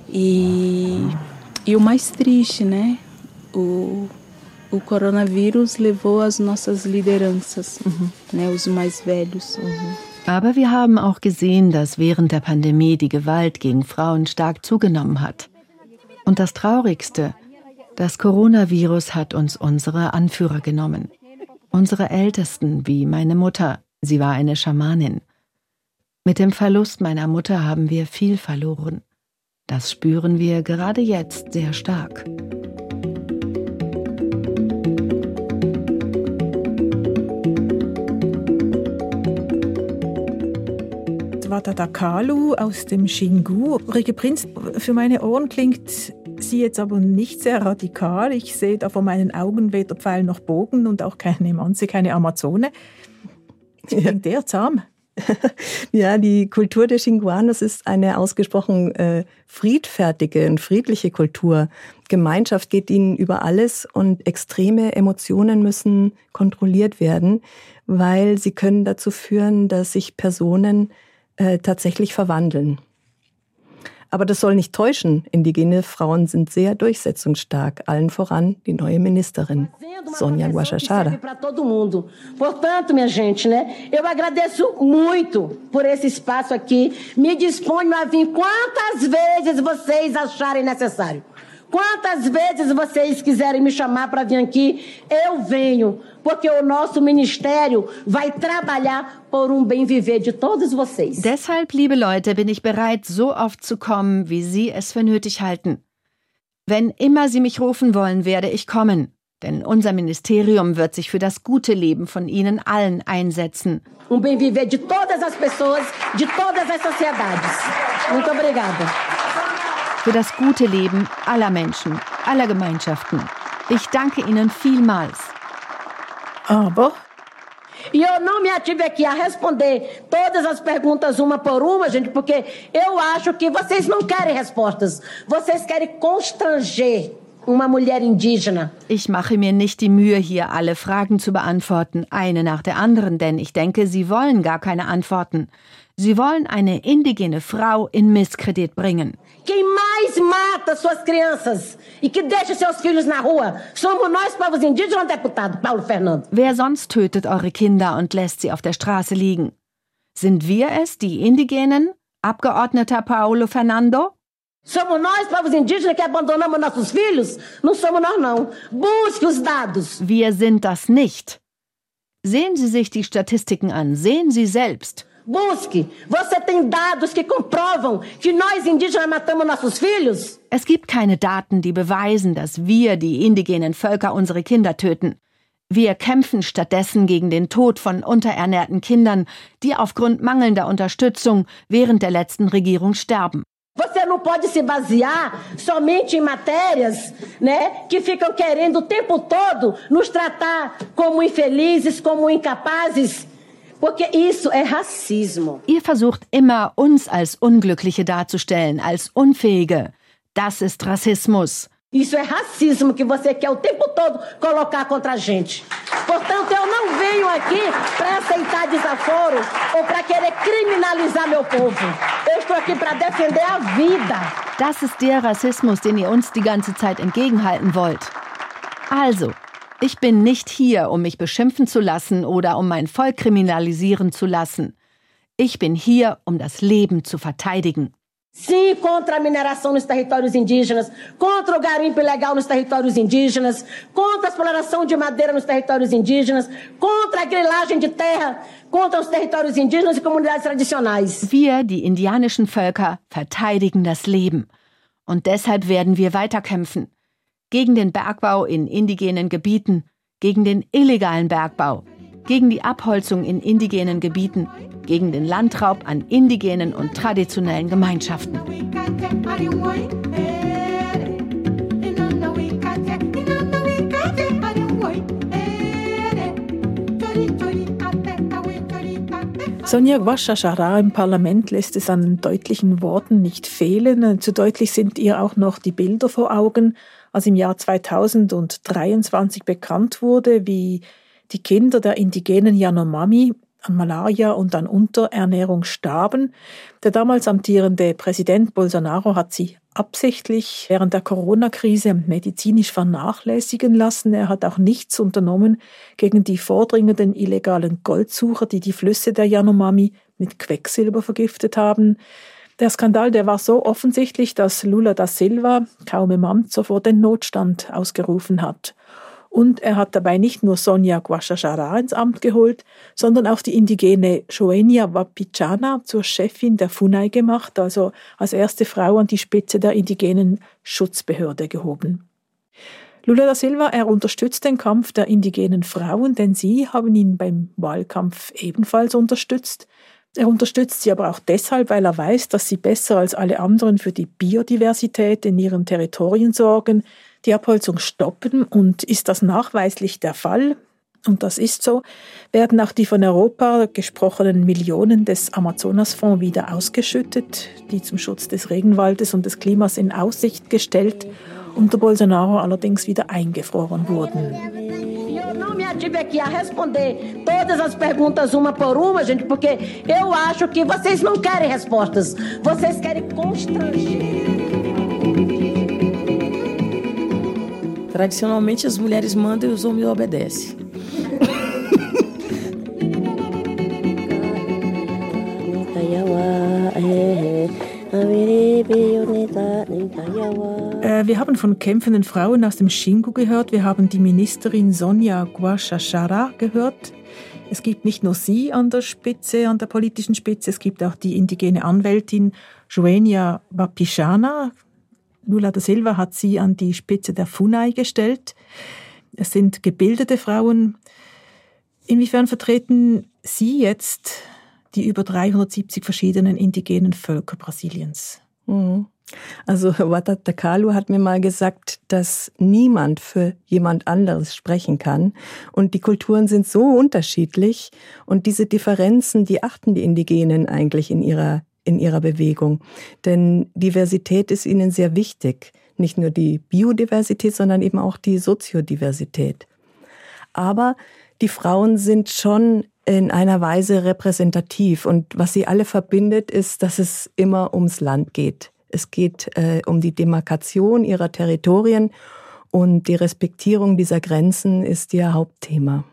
E E o mais triste, né? O, o coronavírus levou as nossas lideranças, uhum. né? Os mais velhos. Aber wir haben auch gesehen, dass während der Pandemie die Gewalt gegen Frauen stark zugenommen hat. Und das Traurigste, das Coronavirus hat uns unsere Anführer genommen. Unsere Ältesten, wie meine Mutter, sie war eine Schamanin. Mit dem Verlust meiner Mutter haben wir viel verloren. Das spüren wir gerade jetzt sehr stark. ist Watadakalu aus dem Xingu. Ulrike Prinz, für meine Ohren klingt sie jetzt aber nicht sehr radikal. Ich sehe da vor meinen Augen weder Pfeil noch Bogen und auch keine Manze, keine Amazone. Klingt ja. eher zahm. ja, die Kultur der Xinguanos ist eine ausgesprochen äh, friedfertige und friedliche Kultur. Gemeinschaft geht ihnen über alles und extreme Emotionen müssen kontrolliert werden, weil sie können dazu führen, dass sich Personen äh, tatsächlich verwandeln. Aber das soll nicht täuschen. Indigene Frauen sind sehr durchsetzungsstark, allen voran die neue Ministerin, Sonja Guachachara. Portanto, minha gente, né, eu agradeço muito por esse espaço aqui. Me disponho a vir quantas vezes vocês acharem necessário. Quantas vezes vocês quiserem me chamar para vir aqui, eu venho, porque o nosso ministério vai trabalhar por um bem viver de todos vocês. Deshalb, liebe Leute, bin ich bereit, so oft zu kommen, wie Sie es für nötig halten. Wenn immer Sie mich rufen wollen, werde ich kommen. Denn unser Ministerium wird sich für das gute Leben von Ihnen allen einsetzen. Um bem viver de todas as pessoas, de todas as sociedades. Muito obrigada für das gute Leben aller Menschen, aller Gemeinschaften. Ich danke Ihnen vielmals. Aber E eu não me ative aqui a responder todas as perguntas uma por uma, gente, porque eu acho que vocês não querem respostas. Vocês querem constranger uma mulher indígena. Ich mache mir nicht die Mühe, hier alle Fragen zu beantworten, eine nach der anderen, denn ich denke, Sie wollen gar keine Antworten. Sie wollen eine indigene Frau in Misskredit bringen. Quem mais mata suas crianças e que deixa seus filhos na rua somos nós, povos indígenas, deputado Paulo Fernando. Wer sonst tötet eure Kinder und lässt sie auf der Straße liegen? Sind wir es, die Indigenen? Abgeordneter Paulo Fernando? Somos nós, povos indígenas, que abandonamos nossos filhos? Não somos nós, não. Busque os dados. Wir sind das nicht. Sehen Sie sich die Statistiken an. Sehen Sie selbst. Busque. Você tem dados que comprovam que nós indígenas matamos nossos filhos? Es gibt keine Daten, die beweisen, dass wir, die indigenen Völker, unsere Kinder töten. Wir kämpfen stattdessen gegen den Tod von unterernährten Kindern, die aufgrund mangelnder Unterstützung während der letzten Regierung sterben. Você não pode se basear somente em matérias, né, que ficam querendo o tempo todo nos tratar como infelizes, como incapazes. Ihr versucht immer, uns als Unglückliche darzustellen, als Unfähige. Das ist Rassismus. Isso é racismo que você quer o tempo todo colocar contra a gente. Portanto, eu não venho aqui para aceitar desaforo ou para querer criminalizar meu povo. Eu estou aqui para defender a vida. Das ist der Rassismus, den ihr uns die ganze Zeit entgegenhalten wollt. Also, ich bin nicht hier, um mich beschimpfen zu lassen oder um mein Volk kriminalisieren zu lassen. Ich bin hier, um das Leben zu verteidigen. Sim, contra a mineração nos territórios indígenas, contra o garimpo ilegal nos territórios indígenas, contra a exploração de madeira nos territórios indígenas, contra a grilagem de terra, contra os territórios indígenas e comunidades tradicionais. Wir, die indianischen Völker, verteidigen das Leben. Und deshalb werden wir weiterkämpfen gegen den Bergbau in indigenen Gebieten, gegen den illegalen Bergbau, gegen die Abholzung in indigenen Gebieten, gegen den Landraub an indigenen und traditionellen Gemeinschaften. Sonja Guashashara im Parlament lässt es an deutlichen Worten nicht fehlen. Zu deutlich sind ihr auch noch die Bilder vor Augen als im Jahr 2023 bekannt wurde, wie die Kinder der indigenen Yanomami an Malaria und an Unterernährung starben. Der damals amtierende Präsident Bolsonaro hat sie absichtlich während der Corona-Krise medizinisch vernachlässigen lassen. Er hat auch nichts unternommen gegen die vordringenden illegalen Goldsucher, die die Flüsse der Yanomami mit Quecksilber vergiftet haben. Der Skandal, der war so offensichtlich, dass Lula da Silva kaum im Amt sofort den Notstand ausgerufen hat. Und er hat dabei nicht nur Sonja Guachachara ins Amt geholt, sondern auch die indigene Joenia Wapichana zur Chefin der FUNAI gemacht, also als erste Frau an die Spitze der indigenen Schutzbehörde gehoben. Lula da Silva, er unterstützt den Kampf der indigenen Frauen, denn sie haben ihn beim Wahlkampf ebenfalls unterstützt. Er unterstützt sie aber auch deshalb, weil er weiß, dass sie besser als alle anderen für die Biodiversität in ihren Territorien sorgen, die Abholzung stoppen und ist das nachweislich der Fall, und das ist so, werden auch die von Europa gesprochenen Millionen des Amazonasfonds wieder ausgeschüttet, die zum Schutz des Regenwaldes und des Klimas in Aussicht gestellt, unter Bolsonaro allerdings wieder eingefroren wurden. Ative aqui a responder todas as perguntas uma por uma, gente, porque eu acho que vocês não querem respostas, vocês querem constranger. Tradicionalmente as mulheres mandam e os homens obedecem. Äh, wir haben von kämpfenden Frauen aus dem Shingu gehört. Wir haben die Ministerin Sonja Guashashara gehört. Es gibt nicht nur sie an der Spitze, an der politischen Spitze, es gibt auch die indigene Anwältin Joenia Wapichana. Lula da Silva hat sie an die Spitze der FUNAI gestellt. Es sind gebildete Frauen. Inwiefern vertreten Sie jetzt die über 370 verschiedenen indigenen Völker Brasiliens? Mhm. Also Watata Kalu hat mir mal gesagt, dass niemand für jemand anderes sprechen kann. Und die Kulturen sind so unterschiedlich. Und diese Differenzen, die achten die Indigenen eigentlich in ihrer, in ihrer Bewegung. Denn Diversität ist ihnen sehr wichtig. Nicht nur die Biodiversität, sondern eben auch die Soziodiversität. Aber die Frauen sind schon in einer Weise repräsentativ. Und was sie alle verbindet, ist, dass es immer ums Land geht. Es geht äh, um die Demarkation ihrer Territorien und die Respektierung dieser Grenzen ist ihr Hauptthema.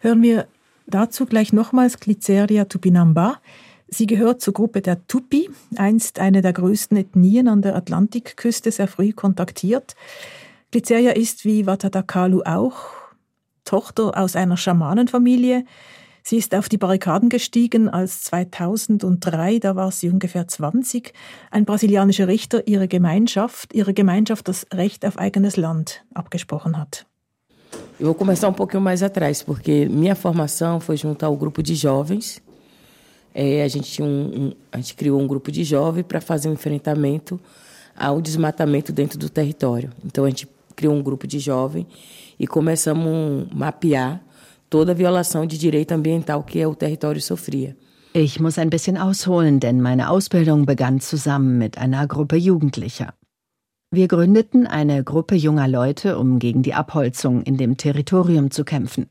Hören wir dazu gleich nochmals Glyceria tupinamba. Sie gehört zur Gruppe der Tupi, einst eine der größten Ethnien an der Atlantikküste, sehr früh kontaktiert. Glyceria ist wie Watadakalu auch Tochter aus einer Schamanenfamilie. Sie ist auf die Barrikaden gestiegen, als 2003, da war sie ungefähr 20, ein brasilianischer Richter ihre Gemeinschaft, ihre Gemeinschaft das Recht auf eigenes Land abgesprochen hat. Eu vou começar um pouquinho mais atrás, porque minha formação foi junto ao grupo de jovens. É, a, gente um, um, a gente criou um grupo de jovens para fazer um enfrentamento ao desmatamento dentro do território. Então a gente criou um grupo de jovens e começamos a mapear toda a Violação de direito ambiental que o território sofria. Ich muss ein bisschen ausholen, denn meine Ausbildung begann zusammen mit einer Gruppe Jugendlicher. Wir gründeten eine Gruppe junger Leute, um gegen die Abholzung in dem Territorium zu kämpfen.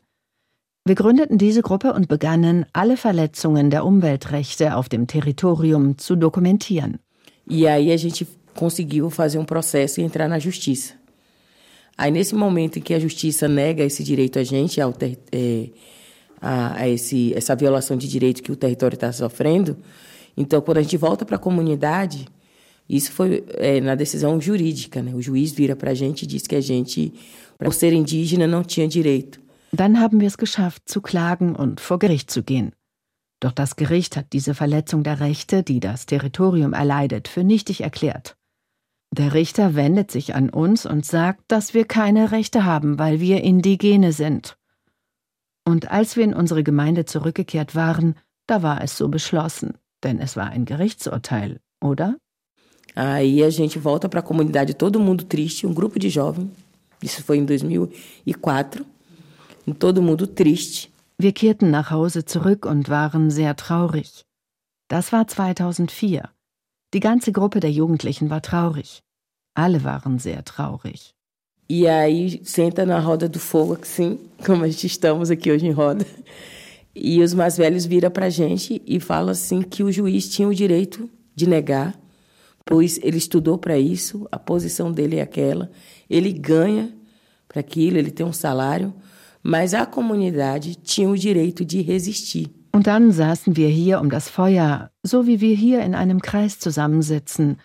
Wir gründeten diese Gruppe und begannen, alle Verletzungen der Umweltrechte auf dem Territorium zu dokumentieren. E aí a gente conseguiu fazer um processo e entrar na justiça. Aí, nesse momento em que a justiça nega esse direito a gente, ao ter, é, a, a esse, essa violação de direito que o território está sofrendo, então, quando a gente volta para a comunidade, isso foi é, na decisão jurídica. Né? O juiz vira para a gente e diz que a gente, por ser indígena, não tinha direito. Dann haben wir es geschafft, zu klagen und vor Gericht zu gehen. Doch das Gericht hat diese Verletzung der Rechte, die das Territorium erleidet, für nichtig erklärt. Der Richter wendet sich an uns und sagt, dass wir keine Rechte haben, weil wir Indigene sind. Und als wir in unsere Gemeinde zurückgekehrt waren, da war es so beschlossen, denn es war ein Gerichtsurteil, oder? Aí a gente volta para a comunidade, todo mundo triste, um grupo de jovens. Isso foi em 2004. E todo mundo triste. Wir kehrten nach Hause zurück und waren sehr traurig. Das war 2004. Die ganze Gruppe der Jugendlichen war traurig. Alle waren sehr traurig. E aí senta na roda do fogo, assim, como a gente estamos aqui hoje em roda. E os mais velhos viram para a gente e falam assim que o juiz tinha o direito de negar, pois ele estudou para isso, a posição dele é aquela, ele ganha para aquilo, ele tem um salário, mas a comunidade tinha o direito de resistir. Und dann saßen wir hier um das Feuer, so wie wir hier in einem Kreis zusammensitzen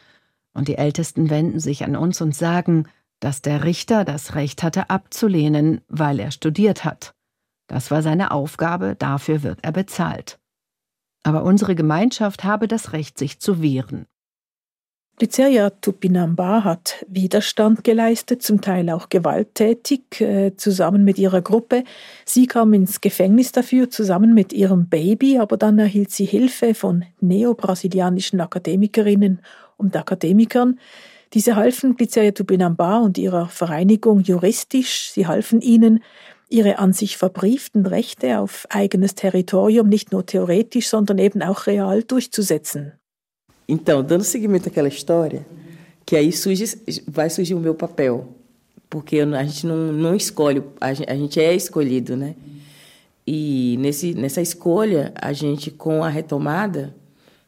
und die Ältesten wenden sich an uns und sagen, dass der Richter das Recht hatte abzulehnen, weil er studiert hat. Das war seine Aufgabe, dafür wird er bezahlt. Aber unsere Gemeinschaft habe das Recht, sich zu wehren. Lyceria Tupinamba hat Widerstand geleistet, zum Teil auch gewalttätig, äh, zusammen mit ihrer Gruppe. Sie kam ins Gefängnis dafür, zusammen mit ihrem Baby, aber dann erhielt sie Hilfe von neobrasilianischen Akademikerinnen und Akademikern. Diese halfen Lyceria Tupinamba und ihrer Vereinigung juristisch. Sie halfen ihnen, ihre an sich verbrieften Rechte auf eigenes Territorium nicht nur theoretisch, sondern eben auch real durchzusetzen. Então, dando seguimento àquela história, que aí surge, vai surgir o meu papel, porque a gente não, não escolhe, a gente, é escolhido, né? E nesse, nessa escolha, a gente, com a retomada,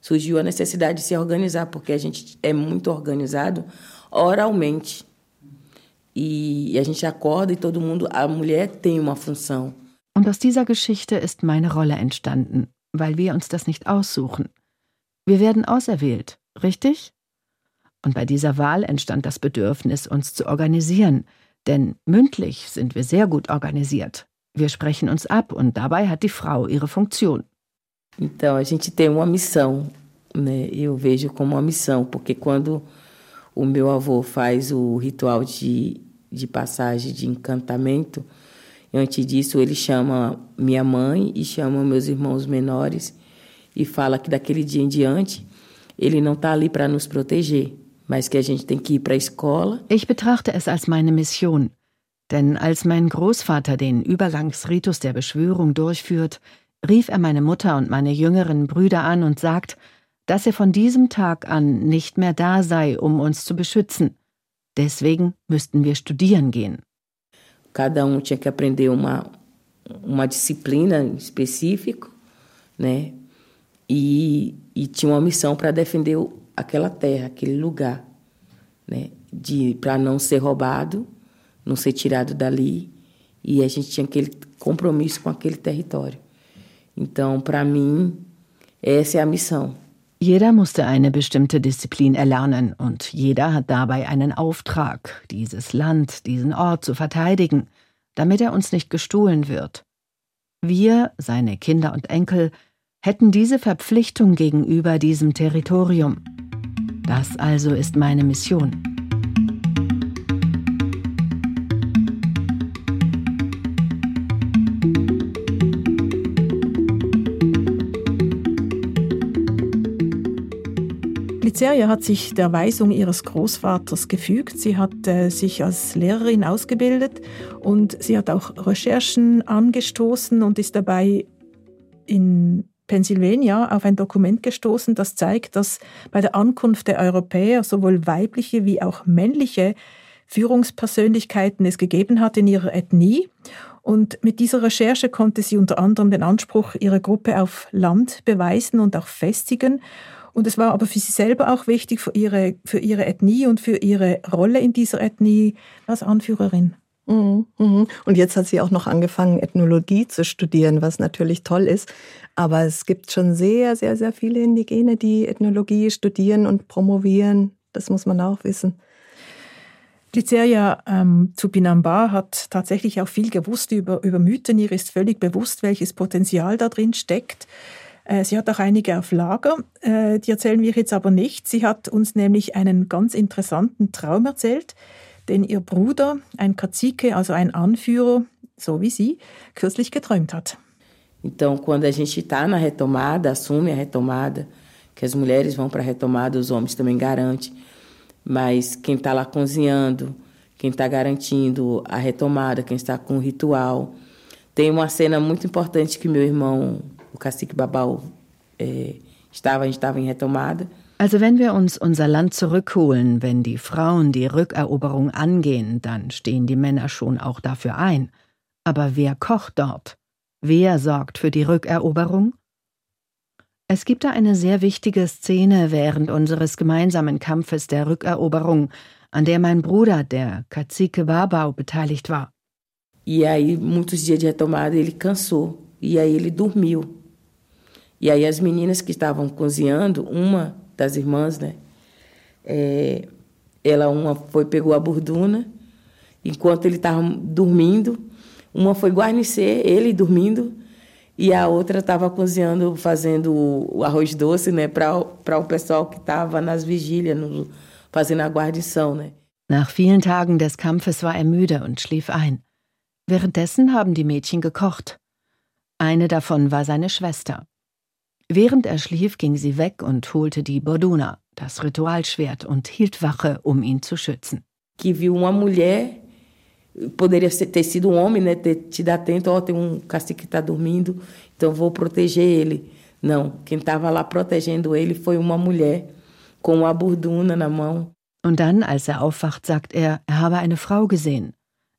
surgiu a necessidade de se organizar, porque a gente é muito organizado oralmente. E, e a gente acorda e todo mundo, a mulher tem uma função. Und aus dieser Geschichte ist meine Rolle entstanden, weil wir uns das nicht aussuchen. Wir werden auserwählt, richtig? Und bei dieser Wahl entstand das Bedürfnis, uns zu organisieren, denn mündlich sind wir sehr gut organisiert. Wir sprechen uns ab und dabei hat die Frau ihre Funktion. Então a gente tem uma missão, né? Eu vejo como uma missão, porque quando o meu avô faz o ritual de, de passagem de encantamento, antes disso ele chama minha mãe e chama meus irmãos menores e fala que daquele dia em diante ele não está ali para nos proteger, mas que a gente tem que ir para a escola. Ich betrachte es als meine Mission. Denn als mein Großvater den Übergangsritus der Beschwörung durchführt, rief er meine Mutter und meine jüngeren Brüder an und sagt, dass er von diesem Tag an nicht mehr da sei, um uns zu beschützen. Deswegen müssten wir studieren gehen. Cada um tinha que aprender uma, uma disciplina específica, né? E, e tinha uma missão para defender aquela terra, aquele lugar, né? De para não ser roubado, não ser tirado dali, e a gente tinha aquele compromisso com aquele território. Então, para mim, essa é a missão. Jeder musste eine bestimmte Disziplin erlernen und jeder hat dabei einen Auftrag, dieses Land, diesen Ort zu verteidigen, damit er uns nicht gestohlen wird. Wir, seine Kinder und Enkel, hätten diese Verpflichtung gegenüber diesem Territorium. Das also ist meine Mission. Liceria hat sich der Weisung ihres Großvaters gefügt. Sie hat äh, sich als Lehrerin ausgebildet und sie hat auch Recherchen angestoßen und ist dabei in Pennsylvania auf ein Dokument gestoßen, das zeigt, dass bei der Ankunft der Europäer sowohl weibliche wie auch männliche Führungspersönlichkeiten es gegeben hat in ihrer Ethnie. Und mit dieser Recherche konnte sie unter anderem den Anspruch ihrer Gruppe auf Land beweisen und auch festigen. Und es war aber für sie selber auch wichtig, für ihre, für ihre Ethnie und für ihre Rolle in dieser Ethnie als Anführerin. Mhm, mhm. Und jetzt hat sie auch noch angefangen, Ethnologie zu studieren, was natürlich toll ist. Aber es gibt schon sehr, sehr, sehr viele Indigene, die Ethnologie studieren und promovieren. Das muss man auch wissen. Liceria ähm, Zupinamba hat tatsächlich auch viel gewusst über, über Mythen. Ihr ist völlig bewusst, welches Potenzial da drin steckt. Äh, sie hat auch einige auf Lager, äh, die erzählen wir jetzt aber nicht. Sie hat uns nämlich einen ganz interessanten Traum erzählt, den ihr Bruder, ein Kazike, also ein Anführer, so wie sie, kürzlich geträumt hat. Então, quando a gente está na retomada, assume a retomada, que as mulheres vão para a retomada, os homens também garantem, mas quem está lá cozinhando, quem está garantindo a retomada, quem está com o ritual. Tem uma cena muito importante que meu irmão, o cacique Babau, é, estava, a gente estava em retomada. Also wenn wir uns unser Land zurückholen, wenn die Frauen die Rückeroberung angehen, dann stehen die Männer schon auch dafür ein. Aber wer kocht dort? Wer sorgt für die Rückeroberung? Es gibt da eine sehr wichtige Szene während unseres gemeinsamen Kampfes der Rückeroberung, an der mein Bruder, der Cacique Babau, beteiligt war. E aí, muitos dias de retomada, ele cansou. E aí, ele dormiu. E aí, as meninas das irmãs, né? É, ela uma foi pegou a burduna, enquanto ele estava dormindo, uma foi guarnecer ele dormindo e a outra estava cozinhando, fazendo o arroz doce, né, para o pessoal que estava nas vigílias, no, fazendo a guardição, né. Nach vielen Tagen des Kampfes war er müde und schlief ein. Währenddessen haben die Mädchen gekocht. Eine davon war seine Schwester. Während er schlief, ging sie weg und holte die Borduna, das Ritualschwert, und hielt Wache, um ihn zu schützen. Que viu uma mulher, poderia ter sido um homem, né, ter te dar atento, ó, oh, tem um cacique que está dormindo, então vou proteger ele. Não, quem estava lá protegendo ele foi uma mulher com uma borduna na mão. Und dann, als er aufwacht, sagt er, er habe eine Frau gesehen.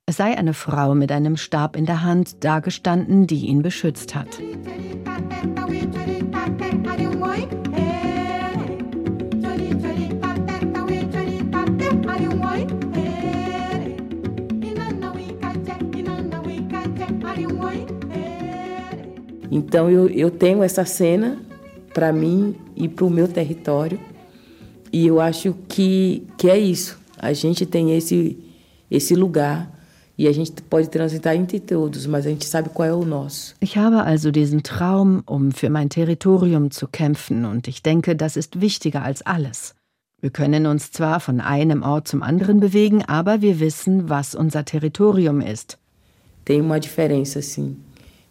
Es sei eine Frau mit einem Stab in der Hand dagestanden, die ihn beschützt hat. Então eu, eu tenho essa cena para mim e para o meu território. E eu acho que, que é isso. A gente tem esse, esse lugar e. Ich habe also diesen Traum, um für mein Territorium zu kämpfen, und ich denke, das ist wichtiger als alles. Wir können uns zwar von einem Ort zum anderen bewegen, aber wir wissen, was unser Territorium ist. Tem uma diferença, sim.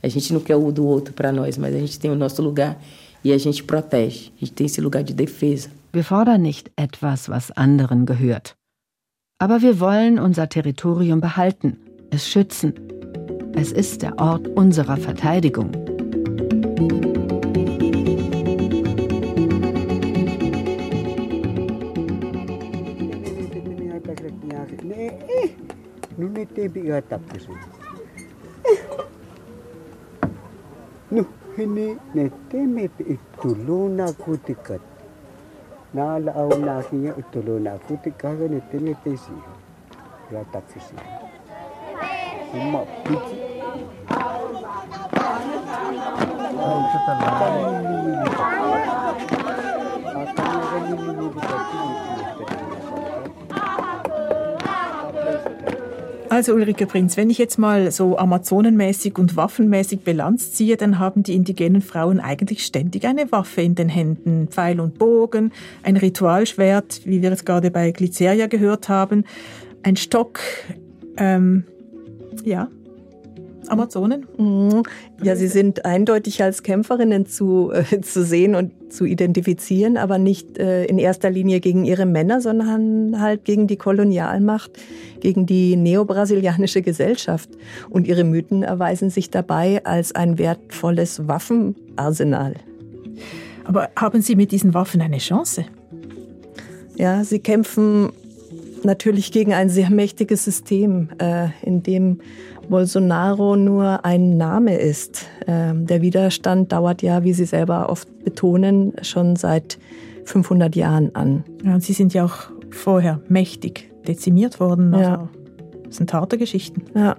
A gente não quer o do outro para nós, mas a gente tem o nosso lugar e a gente protege. A gente tem esse lugar de defesa. Wir fordern nicht etwas, was anderen gehört. Aber wir wollen unser Territorium behalten, es schützen. Es ist der Ort unserer Verteidigung. No, hini ne teme ituluna kutikat. Naalaaw na kinya ituluna kutikaga ne teme tesi. Ya tapisi. Uma piti. Oh, kita Also Ulrike Prinz, wenn ich jetzt mal so amazonenmäßig und waffenmäßig Bilanz ziehe, dann haben die indigenen Frauen eigentlich ständig eine Waffe in den Händen. Pfeil und Bogen, ein Ritualschwert, wie wir es gerade bei Glyceria gehört haben, ein Stock, ähm, ja, Amazonen? Mhm. Ja, sie sind eindeutig als Kämpferinnen zu, äh, zu sehen und zu identifizieren, aber nicht äh, in erster Linie gegen ihre Männer, sondern halt gegen die Kolonialmacht, gegen die neobrasilianische Gesellschaft. Und ihre Mythen erweisen sich dabei als ein wertvolles Waffenarsenal. Aber haben Sie mit diesen Waffen eine Chance? Ja, sie kämpfen natürlich gegen ein sehr mächtiges System, äh, in dem Bolsonaro nur ein Name ist. Ähm, der Widerstand dauert ja, wie Sie selber oft betonen, schon seit 500 Jahren an. Ja, und Sie sind ja auch vorher mächtig dezimiert worden. Also ja. Das sind harte Geschichten. Ja.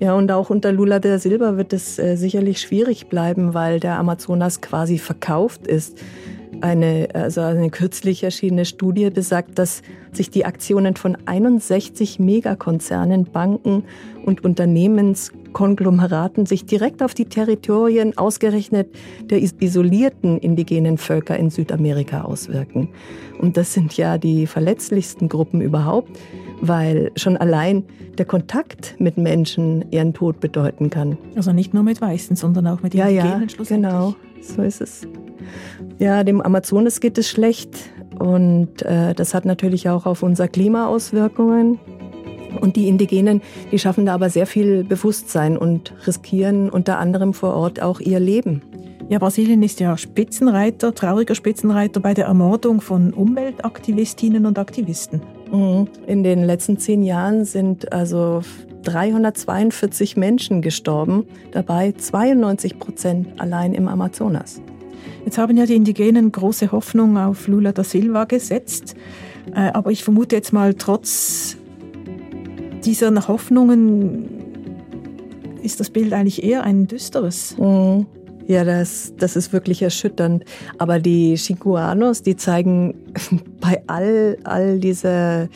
Ja, und auch unter Lula der Silber wird es äh, sicherlich schwierig bleiben, weil der Amazonas quasi verkauft ist. Eine, also eine kürzlich erschienene Studie besagt, dass sich die Aktionen von 61 Megakonzernen, Banken und Unternehmenskonglomeraten sich direkt auf die Territorien ausgerechnet der isolierten indigenen Völker in Südamerika auswirken. Und das sind ja die verletzlichsten Gruppen überhaupt, weil schon allein der Kontakt mit Menschen ihren Tod bedeuten kann. Also nicht nur mit Weißen, sondern auch mit ja, Indigenen ja, genau, so ist es. Ja, dem Amazonas geht es schlecht und äh, das hat natürlich auch auf unser Klima Auswirkungen. Und die Indigenen, die schaffen da aber sehr viel Bewusstsein und riskieren unter anderem vor Ort auch ihr Leben. Ja, Brasilien ist ja Spitzenreiter, trauriger Spitzenreiter bei der Ermordung von Umweltaktivistinnen und Aktivisten. Mhm. In den letzten zehn Jahren sind also 342 Menschen gestorben, dabei 92 Prozent allein im Amazonas. Jetzt haben ja die Indigenen große Hoffnung auf Lula da Silva gesetzt. Äh, aber ich vermute jetzt mal, trotz dieser Hoffnungen ist das Bild eigentlich eher ein düsteres. Mhm. Ja, das, das ist wirklich erschütternd. Aber die Chiguanos, die zeigen bei all, all dieser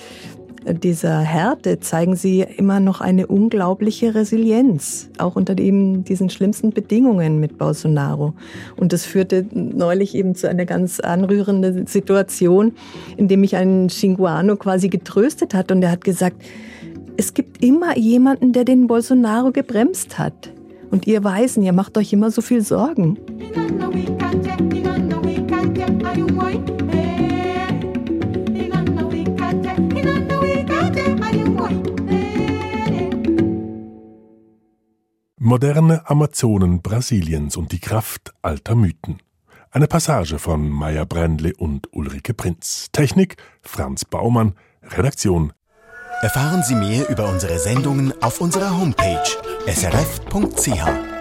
dieser Härte zeigen sie immer noch eine unglaubliche Resilienz, auch unter eben diesen schlimmsten Bedingungen mit Bolsonaro. Und das führte neulich eben zu einer ganz anrührenden Situation, in dem mich ein Xinguano quasi getröstet hat und er hat gesagt, es gibt immer jemanden, der den Bolsonaro gebremst hat. Und ihr Weisen, ihr macht euch immer so viel Sorgen. Moderne Amazonen Brasiliens und die Kraft alter Mythen. Eine Passage von Maya Brändle und Ulrike Prinz. Technik Franz Baumann. Redaktion. Erfahren Sie mehr über unsere Sendungen auf unserer Homepage srf.ch.